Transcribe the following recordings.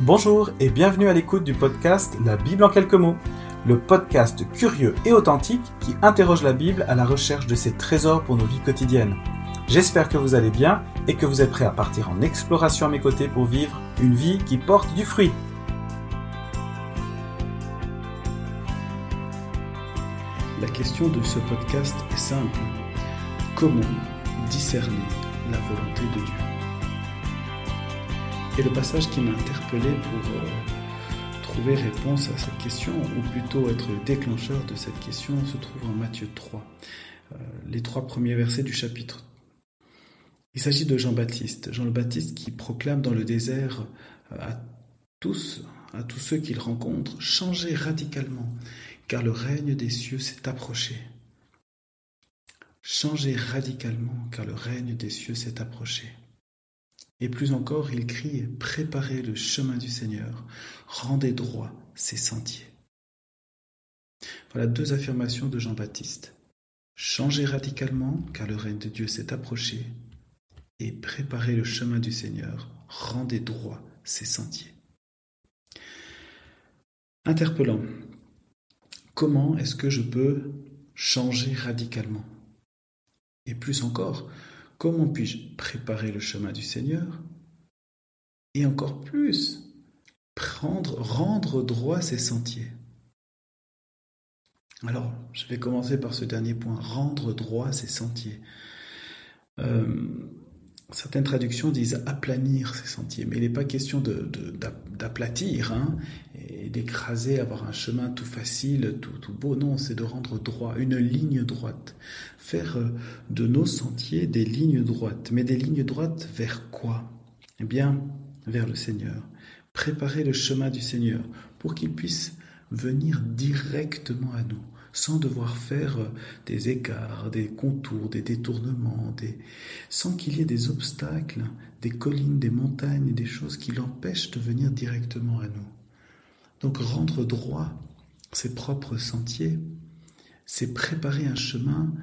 Bonjour et bienvenue à l'écoute du podcast La Bible en quelques mots, le podcast curieux et authentique qui interroge la Bible à la recherche de ses trésors pour nos vies quotidiennes. J'espère que vous allez bien et que vous êtes prêts à partir en exploration à mes côtés pour vivre une vie qui porte du fruit. La question de ce podcast est simple. Comment discerner la volonté de Dieu? Et le passage qui m'a interpellé pour euh, trouver réponse à cette question, ou plutôt être le déclencheur de cette question, se trouve en Matthieu 3, euh, les trois premiers versets du chapitre. Il s'agit de Jean-Baptiste, Jean le Baptiste qui proclame dans le désert euh, à tous, à tous ceux qu'il rencontre, changez radicalement, car le règne des cieux s'est approché. Changez radicalement, car le règne des cieux s'est approché. Et plus encore, il crie Préparez le chemin du Seigneur, rendez droit ses sentiers. Voilà deux affirmations de Jean-Baptiste. Changez radicalement, car le règne de Dieu s'est approché, et préparez le chemin du Seigneur, rendez droit ses sentiers. Interpellant. Comment est-ce que je peux changer radicalement? Et plus encore, Comment puis-je préparer le chemin du Seigneur Et encore plus, prendre, rendre droit ses sentiers? Alors, je vais commencer par ce dernier point, rendre droit ses sentiers. Euh, certaines traductions disent aplanir ses sentiers, mais il n'est pas question d'aplatir hein, d'écraser, avoir un chemin tout facile, tout, tout beau. Non, c'est de rendre droit, une ligne droite. Faire euh, de nos sentiers des lignes droites. Mais des lignes droites vers quoi? Eh bien, vers le Seigneur. Préparer le chemin du Seigneur pour qu'il puisse venir directement à nous sans devoir faire euh, des écarts, des contours, des détournements, sans qu'il y ait des obstacles, des collines, des montagnes, des choses qui l'empêchent de venir directement à nous. Donc rendre droit ses propres sentiers, c'est préparer un chemin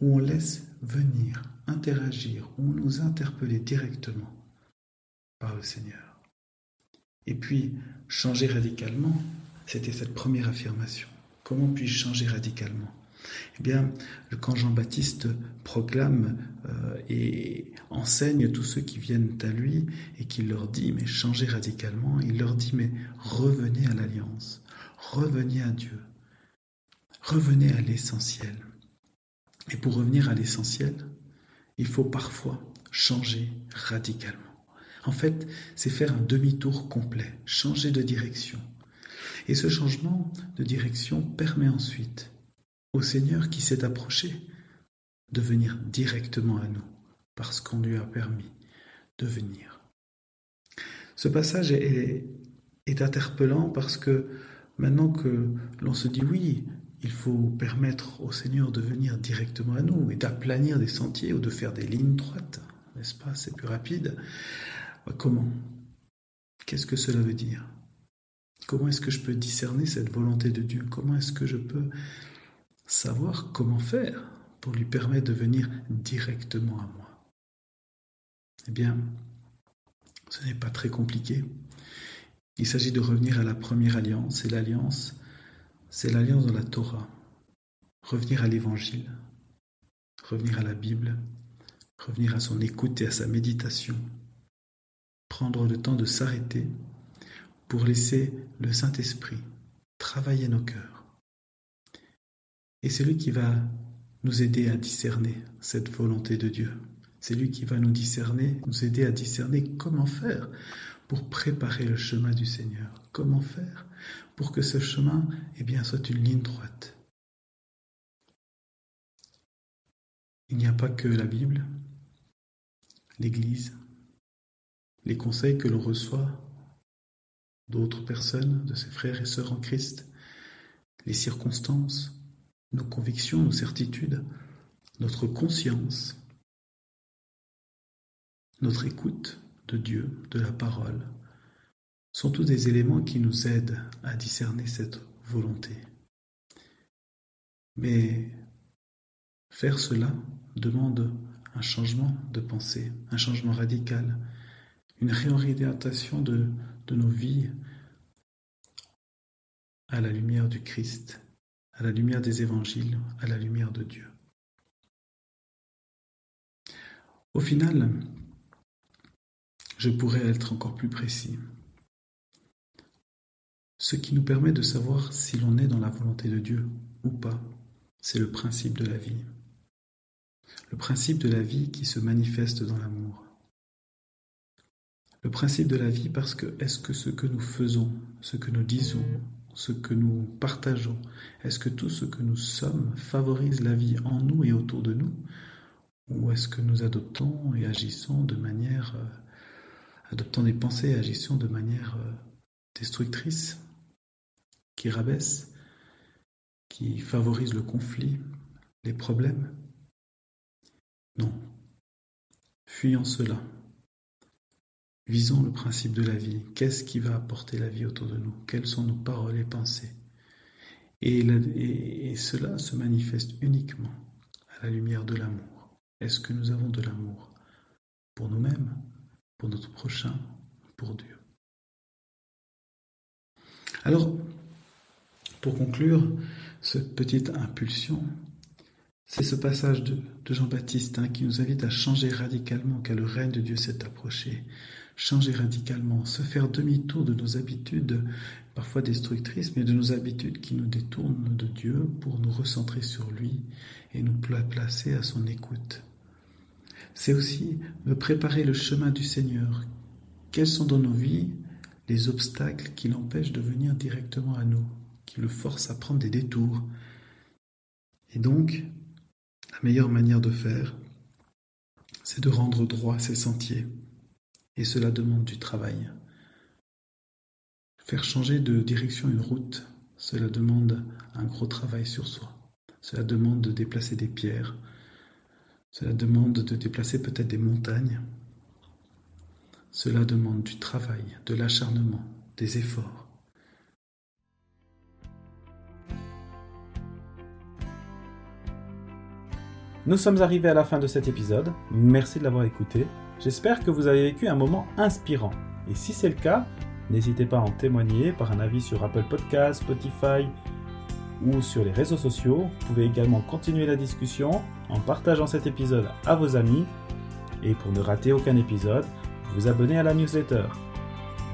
où on laisse venir, interagir, où on nous interpeller directement par le Seigneur. Et puis, changer radicalement, c'était cette première affirmation. Comment puis-je changer radicalement? Eh bien, quand Jean-Baptiste proclame euh, et enseigne tous ceux qui viennent à lui et qu'il leur dit, mais changez radicalement, il leur dit, mais revenez à l'alliance, revenez à Dieu, revenez à l'essentiel. Et pour revenir à l'essentiel, il faut parfois changer radicalement. En fait, c'est faire un demi-tour complet, changer de direction, et ce changement de direction permet ensuite au Seigneur qui s'est approché de venir directement à nous, parce qu'on lui a permis de venir. Ce passage est, interpellant parce que maintenant que l'on se dit oui, il faut permettre au Seigneur de venir directement à nous et d'aplanir des sentiers ou de faire des lignes droites, n'est-ce pas? C'est plus rapide. Comment? Qu'est-ce que cela veut dire? Comment est-ce que je peux discerner cette volonté de Dieu? Comment est-ce que je peux savoir comment faire pour lui permettre de venir directement à moi Eh bien, ce n'est pas très compliqué. Il s'agit de revenir à la première alliance, et l'alliance, c'est l'alliance de la Torah. Revenir à l'Évangile, revenir à la Bible, revenir à son écoute et à sa méditation, prendre le temps de s'arrêter pour laisser le Saint-Esprit travailler nos cœurs. Et c'est lui qui va nous aider à discerner cette volonté de Dieu. C'est lui qui va nous discerner, nous aider à discerner comment faire pour préparer le chemin du Seigneur. Comment faire pour que ce chemin eh bien, soit une ligne droite. Il n'y a pas que la Bible, l'Église, les conseils que l'on reçoit d'autres personnes, de ses frères et sœurs en Christ, les circonstances, nos convictions, nos certitudes, notre conscience, notre écoute de Dieu, de la parole, sont tous des éléments qui nous aident à discerner cette volonté. Mais faire cela demande un changement de pensée, un changement radical, une réorientation de, nos vies à la lumière du Christ, à la lumière des évangiles, à la lumière de Dieu. Au final, je pourrais être encore plus précis. Ce qui nous permet de savoir si l'on est dans la volonté de Dieu ou pas, c'est le principe de la vie. Le principe de la vie qui se manifeste dans l'amour. Le principe de la vie parce que est-ce que ce que nous faisons, ce que nous disons, ce que nous partageons, est-ce que tout ce que nous sommes favorise la vie en nous et autour de nous Ou est-ce que nous adoptons et agissons de manière, euh, adoptons des pensées et agissons de manière euh, destructrice qui rabaisse, qui favorise le conflit, les problèmes? Non. Fuyons cela. Visons le principe de la vie. Qu'est-ce qui va apporter la vie autour de nous? Quelles sont nos paroles et pensées? Et, cela se manifeste uniquement à la lumière de l'amour. Est-ce que nous avons de l'amour pour nous-mêmes, pour notre prochain, pour Dieu? Alors, pour conclure cette petite impulsion, c'est ce passage de, Jean-Baptiste hein, qui nous invite à changer radicalement car le règne de Dieu s'est approché. Changer radicalement, se faire demi-tour de nos habitudes, parfois destructrices, mais de nos habitudes qui nous détournent de Dieu pour nous recentrer sur lui et nous placer à son écoute. C'est aussi de préparer le chemin du Seigneur. Quels sont dans nos vies les obstacles qui l'empêchent de venir directement à nous qui le force à prendre des détours? Et donc, la meilleure manière de faire, c'est de rendre droit ces sentiers. Et cela demande du travail. Faire changer de direction une route, cela demande un gros travail sur soi. Cela demande de déplacer des pierres. Cela demande de déplacer peut-être des montagnes. Cela demande du travail, de l'acharnement, des efforts. Nous sommes arrivés à la fin de cet épisode. Merci de l'avoir écouté. J'espère que vous avez vécu un moment inspirant. Et si c'est le cas, n'hésitez pas à en témoigner par un avis sur Apple Podcasts, Spotify ou sur les réseaux sociaux. Vous pouvez également continuer la discussion en partageant cet épisode à vos amis. Et pour ne rater aucun épisode, vous abonnez à la newsletter.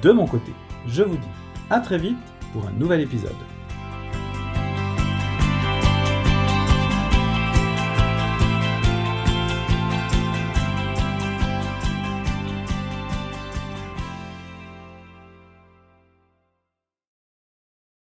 De mon côté, je vous dis à très vite pour un nouvel épisode.